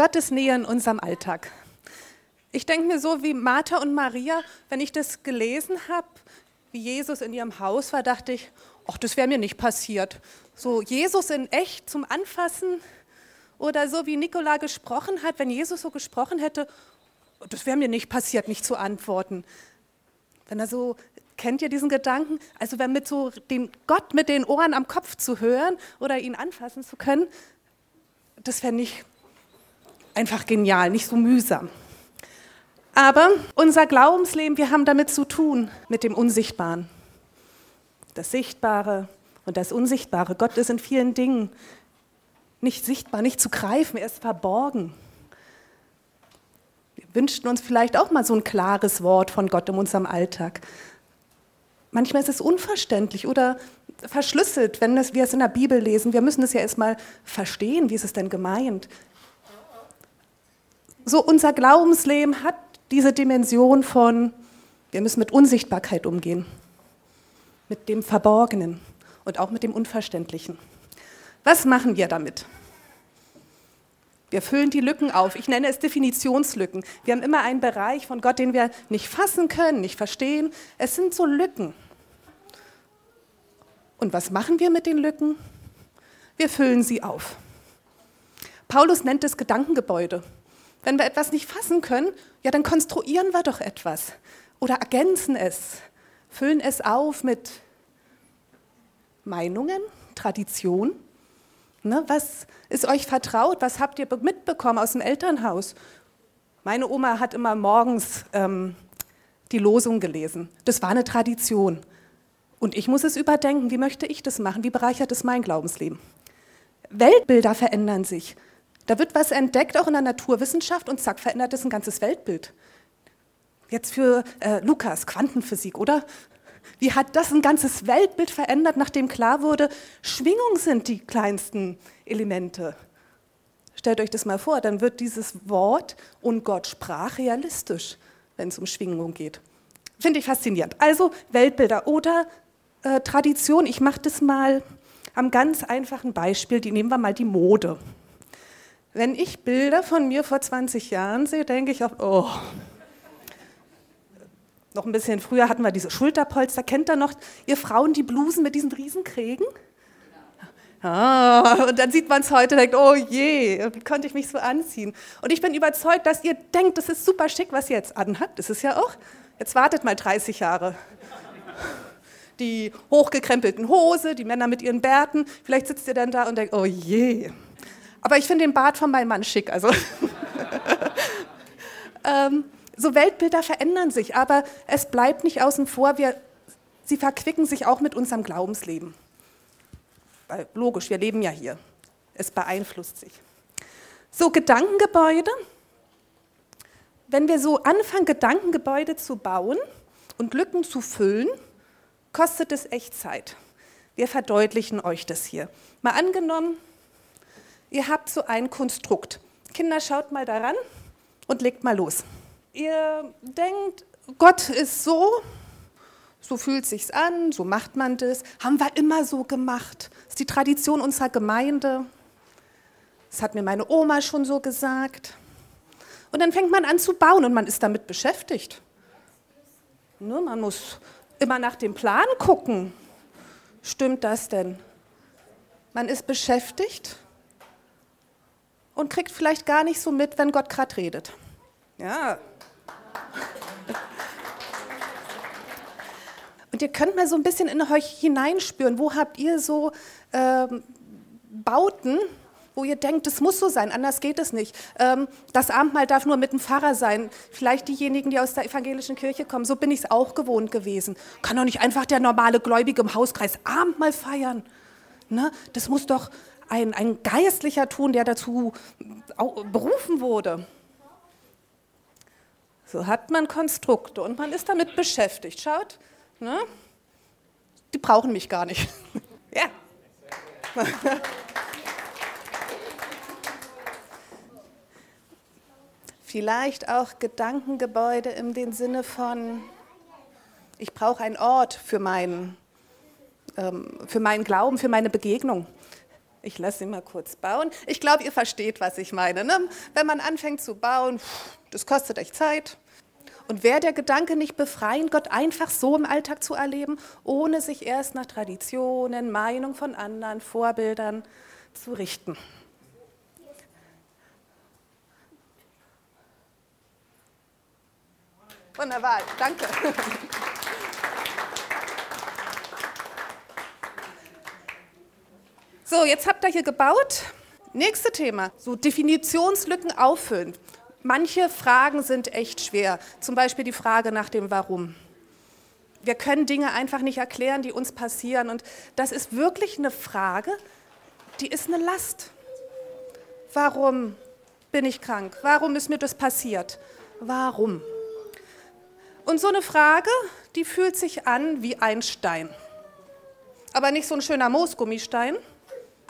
Gottes Nähe in unserem Alltag. Ich denke mir so wie Martha und Maria, wenn ich das gelesen habe, wie Jesus in ihrem Haus war, dachte ich, ach, das wäre mir nicht passiert. So Jesus in echt zum Anfassen oder so wie Nikola gesprochen hat, wenn Jesus so gesprochen hätte, das wäre mir nicht passiert, nicht zu antworten. Wenn er so, kennt ihr diesen Gedanken? Also wenn mit so den Gott mit den Ohren am Kopf zu hören oder ihn anfassen zu können, das wäre nicht einfach genial, nicht so mühsam. Aber unser Glaubensleben, wir haben damit zu tun, mit dem Unsichtbaren. Das Sichtbare und das Unsichtbare. Gott ist in vielen Dingen nicht sichtbar, nicht zu greifen, er ist verborgen. Wir wünschten uns vielleicht auch mal so ein klares Wort von Gott in unserem Alltag. Manchmal ist es unverständlich oder verschlüsselt, wenn wir es in der Bibel lesen. Wir müssen es ja erstmal verstehen, wie ist es denn gemeint. So unser Glaubensleben hat diese Dimension von, wir müssen mit Unsichtbarkeit umgehen, mit dem Verborgenen und auch mit dem Unverständlichen. Was machen wir damit? Wir füllen die Lücken auf. Ich nenne es Definitionslücken. Wir haben immer einen Bereich von Gott, den wir nicht fassen können, nicht verstehen. Es sind so Lücken. Und was machen wir mit den Lücken? Wir füllen sie auf. Paulus nennt es Gedankengebäude. Wenn wir etwas nicht fassen können, ja, dann konstruieren wir doch etwas oder ergänzen es, füllen es auf mit Meinungen, Tradition. Ne, was ist euch vertraut? Was habt ihr mitbekommen aus dem Elternhaus? Meine Oma hat immer morgens ähm, die Losung gelesen. Das war eine Tradition. Und ich muss es überdenken. Wie möchte ich das machen? Wie bereichert es mein Glaubensleben? Weltbilder verändern sich. Da wird was entdeckt, auch in der Naturwissenschaft, und zack, verändert es ein ganzes Weltbild. Jetzt für äh, Lukas, Quantenphysik, oder? Wie hat das ein ganzes Weltbild verändert, nachdem klar wurde, Schwingung sind die kleinsten Elemente? Stellt euch das mal vor, dann wird dieses Wort und Gott sprach realistisch, wenn es um Schwingung geht. Finde ich faszinierend. Also Weltbilder oder äh, Tradition. Ich mache das mal am ganz einfachen Beispiel. Die nehmen wir mal die Mode. Wenn ich Bilder von mir vor 20 Jahren sehe, denke ich auch, oh. Noch ein bisschen früher hatten wir diese Schulterpolster. Kennt ihr noch, ihr Frauen, die Blusen mit diesen Riesenkrägen? Ah, und dann sieht man es heute und denkt, oh je, wie konnte ich mich so anziehen? Und ich bin überzeugt, dass ihr denkt, das ist super schick, was ihr jetzt anhabt. Das ist ja auch. Jetzt wartet mal 30 Jahre. Die hochgekrempelten Hose, die Männer mit ihren Bärten. Vielleicht sitzt ihr dann da und denkt, oh je, aber ich finde den Bart von meinem Mann schick. Also. ähm, so Weltbilder verändern sich, aber es bleibt nicht außen vor. Wir, sie verquicken sich auch mit unserem Glaubensleben. Weil, logisch, wir leben ja hier. Es beeinflusst sich. So Gedankengebäude. Wenn wir so anfangen, Gedankengebäude zu bauen und Lücken zu füllen, kostet es echt Zeit. Wir verdeutlichen euch das hier. Mal angenommen, Ihr habt so ein Konstrukt. Kinder, schaut mal daran und legt mal los. Ihr denkt, Gott ist so, so fühlt sich's an, so macht man das, haben wir immer so gemacht. Das ist die Tradition unserer Gemeinde. Das hat mir meine Oma schon so gesagt. Und dann fängt man an zu bauen und man ist damit beschäftigt. Ne, man muss immer nach dem Plan gucken. Stimmt das denn? Man ist beschäftigt und kriegt vielleicht gar nicht so mit, wenn Gott gerade redet. Ja. Und ihr könnt mal so ein bisschen in euch hineinspüren, wo habt ihr so ähm, Bauten, wo ihr denkt, das muss so sein, anders geht es nicht. Ähm, das Abendmahl darf nur mit dem Pfarrer sein. Vielleicht diejenigen, die aus der evangelischen Kirche kommen, so bin ich es auch gewohnt gewesen. Kann doch nicht einfach der normale Gläubige im Hauskreis Abendmahl feiern. Ne? Das muss doch ein, ein Geistlicher tun, der dazu berufen wurde. So hat man Konstrukte und man ist damit beschäftigt. Schaut, ne? die brauchen mich gar nicht. ja. Vielleicht auch Gedankengebäude im Sinne von, ich brauche einen Ort für meinen, ähm, für meinen Glauben, für meine Begegnung. Ich lasse ihn mal kurz bauen. Ich glaube, ihr versteht, was ich meine. Ne? Wenn man anfängt zu bauen, das kostet echt Zeit. Und wäre der Gedanke nicht befreiend, Gott einfach so im Alltag zu erleben, ohne sich erst nach Traditionen, Meinung von anderen, Vorbildern zu richten? Wunderbar, danke. So, jetzt habt ihr hier gebaut. Nächste Thema, so Definitionslücken auffüllen. Manche Fragen sind echt schwer, zum Beispiel die Frage nach dem Warum. Wir können Dinge einfach nicht erklären, die uns passieren. Und das ist wirklich eine Frage, die ist eine Last. Warum bin ich krank? Warum ist mir das passiert? Warum? Und so eine Frage, die fühlt sich an wie ein Stein. Aber nicht so ein schöner Moosgummistein.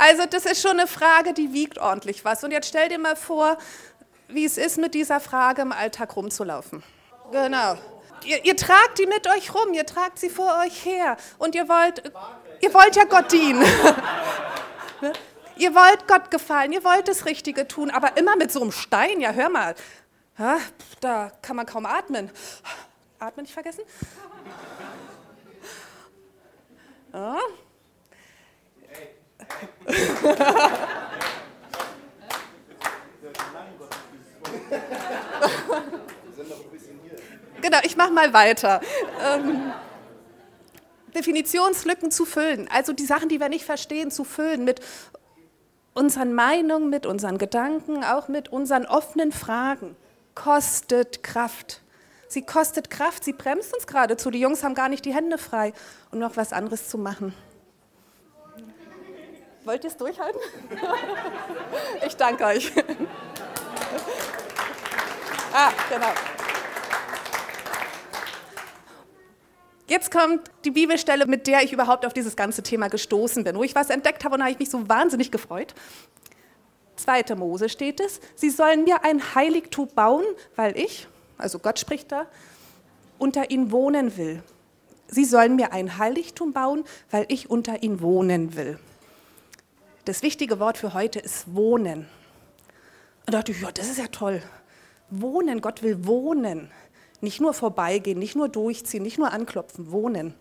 Also das ist schon eine Frage, die wiegt ordentlich was. Und jetzt stell dir mal vor, wie es ist, mit dieser Frage im Alltag rumzulaufen. Genau. Ihr, ihr, tragt die mit euch rum, ihr tragt sie vor euch her und ihr wollt, ihr wollt ja Gott dienen. ihr wollt Gott gefallen, ihr wollt das Richtige tun, aber immer mit so einem Stein, ja hör mal, da kann man kaum atmen. Atmen nicht vergessen? Ja. Genau, ich mache mal weiter. Ähm, Definitionslücken zu füllen, also die Sachen, die wir nicht verstehen, zu füllen mit unseren Meinungen, mit unseren Gedanken, auch mit unseren offenen Fragen, kostet Kraft. Sie kostet Kraft, sie bremst uns geradezu. Die Jungs haben gar nicht die Hände frei, um noch was anderes zu machen. Wollt ihr es durchhalten? Ich danke euch. Ah, genau. Jetzt kommt die Bibelstelle, mit der ich überhaupt auf dieses ganze Thema gestoßen bin, wo ich was entdeckt habe und da habe ich mich so wahnsinnig gefreut. Zweite Mose steht es, sie sollen mir ein Heiligtum bauen, weil ich, also Gott spricht da, unter ihnen wohnen will. Sie sollen mir ein Heiligtum bauen, weil ich unter ihnen wohnen will. Das wichtige Wort für heute ist wohnen. Und da dachte ich, ja, das ist ja toll. Wohnen, Gott will wohnen. Nicht nur vorbeigehen, nicht nur durchziehen, nicht nur anklopfen, wohnen.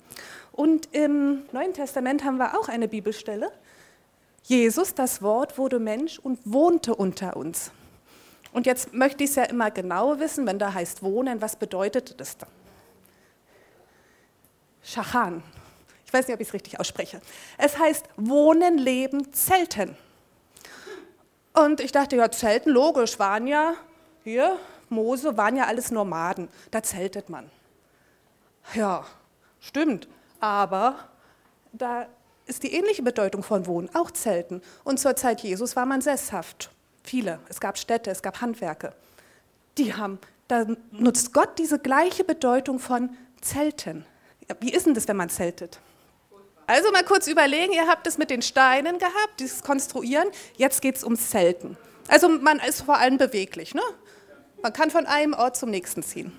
Und im Neuen Testament haben wir auch eine Bibelstelle. Jesus, das Wort, wurde Mensch und wohnte unter uns. Und jetzt möchte ich es ja immer genau wissen, wenn da heißt wohnen, was bedeutet das dann? Schachan. Ich weiß nicht, ob ich es richtig ausspreche. Es heißt wohnen, leben, zelten. Und ich dachte, ja, zelten, logisch, waren ja hier, Mose, waren ja alles Nomaden, da zeltet man. Ja, stimmt, aber da ist die ähnliche Bedeutung von Wohnen, auch Zelten. Und zur Zeit Jesus war man sesshaft. Viele. Es gab Städte, es gab Handwerke. Die haben, da nutzt Gott diese gleiche Bedeutung von Zelten. Wie ist denn das, wenn man zeltet? Also mal kurz überlegen, ihr habt es mit den Steinen gehabt, dieses Konstruieren, jetzt geht es ums Zelten. Also man ist vor allem beweglich. Ne? Man kann von einem Ort zum nächsten ziehen.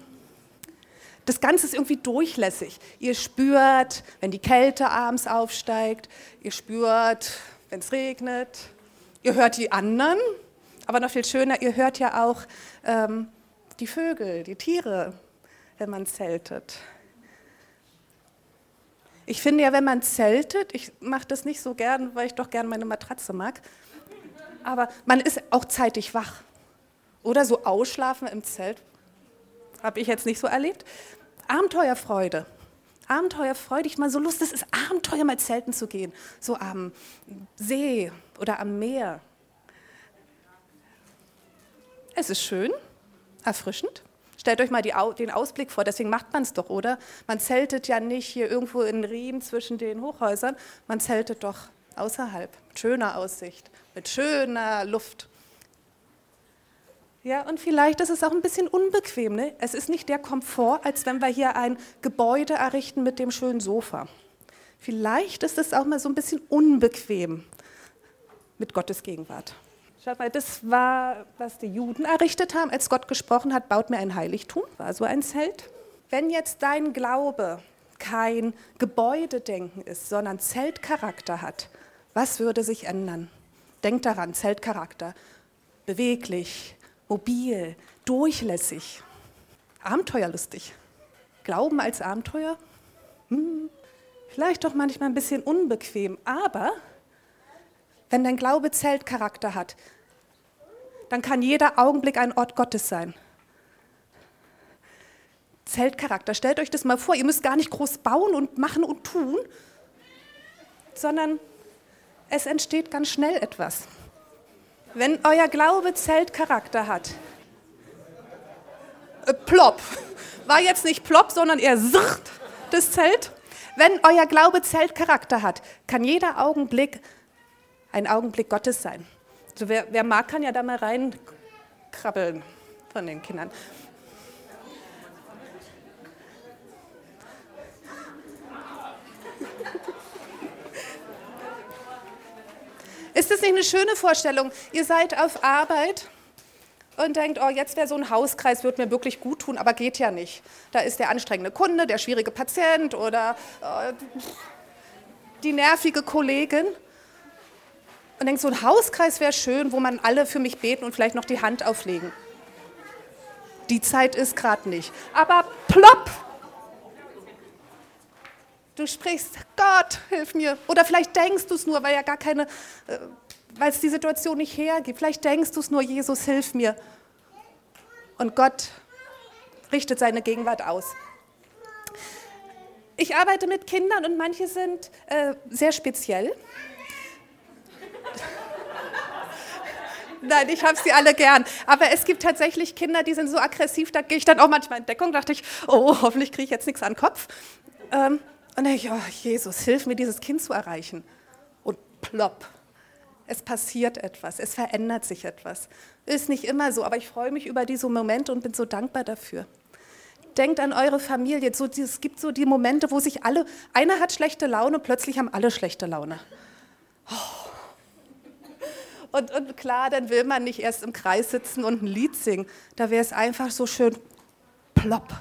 Das Ganze ist irgendwie durchlässig. Ihr spürt, wenn die Kälte abends aufsteigt, ihr spürt, wenn es regnet, ihr hört die anderen, aber noch viel schöner, ihr hört ja auch ähm, die Vögel, die Tiere, wenn man zeltet. Ich finde ja, wenn man zeltet, ich mache das nicht so gern, weil ich doch gern meine Matratze mag, aber man ist auch zeitig wach. Oder so ausschlafen im Zelt. Habe ich jetzt nicht so erlebt. Abenteuerfreude. Abenteuerfreude. Ich mal so Lust, es ist Abenteuer, mal zelten zu gehen. So am See oder am Meer. Es ist schön, erfrischend. Stellt euch mal die, den Ausblick vor, deswegen macht man es doch, oder? Man zeltet ja nicht hier irgendwo in Riem zwischen den Hochhäusern, man zeltet doch außerhalb, mit schöner Aussicht, mit schöner Luft. Ja, und vielleicht ist es auch ein bisschen unbequem. Ne? Es ist nicht der Komfort, als wenn wir hier ein Gebäude errichten mit dem schönen Sofa. Vielleicht ist es auch mal so ein bisschen unbequem mit Gottes Gegenwart. Schaut mal, das war, was die Juden errichtet haben, als Gott gesprochen hat, baut mir ein Heiligtum, war so ein Zelt. Wenn jetzt dein Glaube kein Gebäudedenken ist, sondern Zeltcharakter hat, was würde sich ändern? Denkt daran, Zeltcharakter. Beweglich, mobil, durchlässig, abenteuerlustig. Glauben als Abenteuer? Hm, vielleicht doch manchmal ein bisschen unbequem, aber wenn dein Glaube Zeltcharakter hat, dann kann jeder Augenblick ein Ort Gottes sein. Zeltcharakter, stellt euch das mal vor, ihr müsst gar nicht groß bauen und machen und tun, sondern es entsteht ganz schnell etwas. Wenn euer Glaube Zeltcharakter hat, äh, plopp, war jetzt nicht plopp, sondern eher zrt, das Zelt. Wenn euer Glaube Zeltcharakter hat, kann jeder Augenblick ein Augenblick Gottes sein. Also wer, wer mag, kann ja da mal reinkrabbeln von den Kindern. Ist das nicht eine schöne Vorstellung? Ihr seid auf Arbeit und denkt, oh, jetzt wäre so ein Hauskreis, wird mir wirklich gut tun, aber geht ja nicht. Da ist der anstrengende Kunde, der schwierige Patient oder äh, die nervige Kollegin. Und denkt, so ein Hauskreis wäre schön, wo man alle für mich beten und vielleicht noch die Hand auflegen. Die Zeit ist gerade nicht. Aber plopp! Du sprichst, Gott, hilf mir. Oder vielleicht denkst du es nur, weil ja gar keine, äh, weil es die Situation nicht hergibt. Vielleicht denkst du es nur, Jesus, hilf mir. Und Gott richtet seine Gegenwart aus. Ich arbeite mit Kindern und manche sind äh, sehr speziell. Nein, ich habe sie alle gern. Aber es gibt tatsächlich Kinder, die sind so aggressiv, da gehe ich dann auch manchmal in Deckung, dachte ich, oh, hoffentlich kriege ich jetzt nichts an den Kopf. Ähm, und dann ich, oh, Jesus, hilf mir, dieses Kind zu erreichen. Und plopp, es passiert etwas, es verändert sich etwas. Ist nicht immer so, aber ich freue mich über diese Momente und bin so dankbar dafür. Denkt an eure Familie. So, es gibt so die Momente, wo sich alle, einer hat schlechte Laune, plötzlich haben alle schlechte Laune. Oh. Und, und klar, dann will man nicht erst im Kreis sitzen und ein Lied singen. Da wäre es einfach so schön plopp.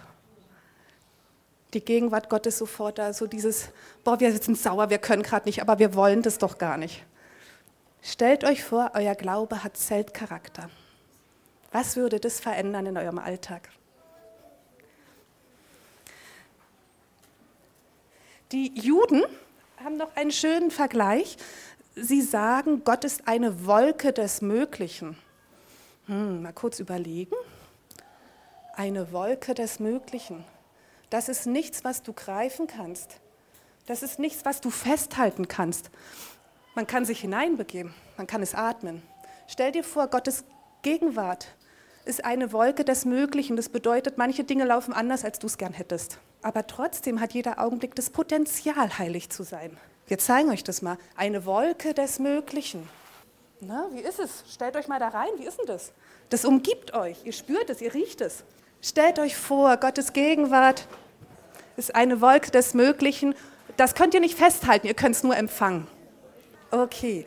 Die Gegenwart Gottes sofort da, so dieses, boah, wir sitzen sauer, wir können gerade nicht, aber wir wollen das doch gar nicht. Stellt euch vor, euer Glaube hat Zeltcharakter. Was würde das verändern in eurem Alltag? Die Juden haben noch einen schönen Vergleich sie sagen, Gott ist eine Wolke des Möglichen. Hm, mal kurz überlegen. Eine Wolke des Möglichen. Das ist nichts, was du greifen kannst. Das ist nichts, was du festhalten kannst. Man kann sich hineinbegeben, man kann es atmen. Stell dir vor, Gottes Gegenwart ist eine Wolke des Möglichen. Das bedeutet, manche Dinge laufen anders, als du es gern hättest. Aber trotzdem hat jeder Augenblick das Potenzial, heilig zu sein. Wir zeigen euch das mal. Eine Wolke des Möglichen. Na, wie ist es? Stellt euch mal da rein. Wie ist denn das? Das umgibt euch. Ihr spürt es, ihr riecht es. Stellt euch vor, Gottes Gegenwart ist eine Wolke des Möglichen. Das könnt ihr nicht festhalten, ihr könnt es nur empfangen. Okay,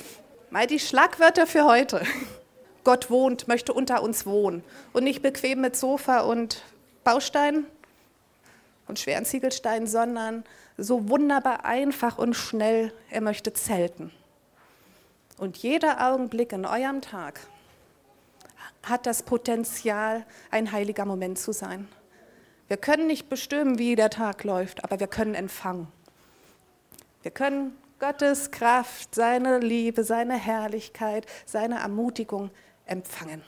mal die Schlagwörter für heute. Gott wohnt, möchte unter uns wohnen und nicht bequem mit Sofa und Bausteinen und schweren Ziegelsteinen, sondern so wunderbar einfach und schnell, er möchte zelten. Und jeder Augenblick in eurem Tag hat das Potenzial, ein heiliger Moment zu sein. Wir können nicht bestimmen, wie der Tag läuft, aber wir können empfangen. Wir können Gottes Kraft, seine Liebe, seine Herrlichkeit, seine Ermutigung empfangen.